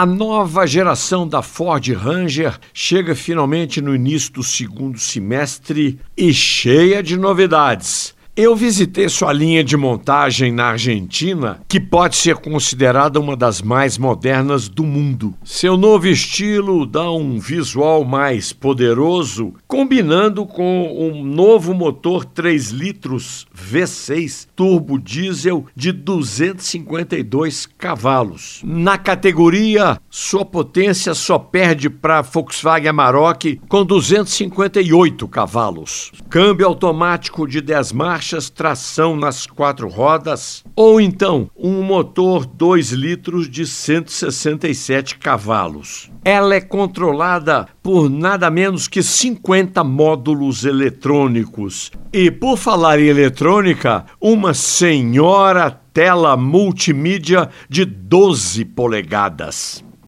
A nova geração da Ford Ranger chega finalmente no início do segundo semestre e cheia de novidades. Eu visitei sua linha de montagem na Argentina, que pode ser considerada uma das mais modernas do mundo. Seu novo estilo dá um visual mais poderoso, combinando com um novo motor 3 litros V6 turbo diesel de 252 cavalos. Na categoria, sua potência só perde para Volkswagen Amarok com 258 cavalos. Câmbio automático de 10 marchas marchas, tração nas quatro rodas, ou então um motor 2 litros de 167 cavalos. Ela é controlada por nada menos que 50 módulos eletrônicos. E por falar em eletrônica, uma senhora tela multimídia de 12 polegadas.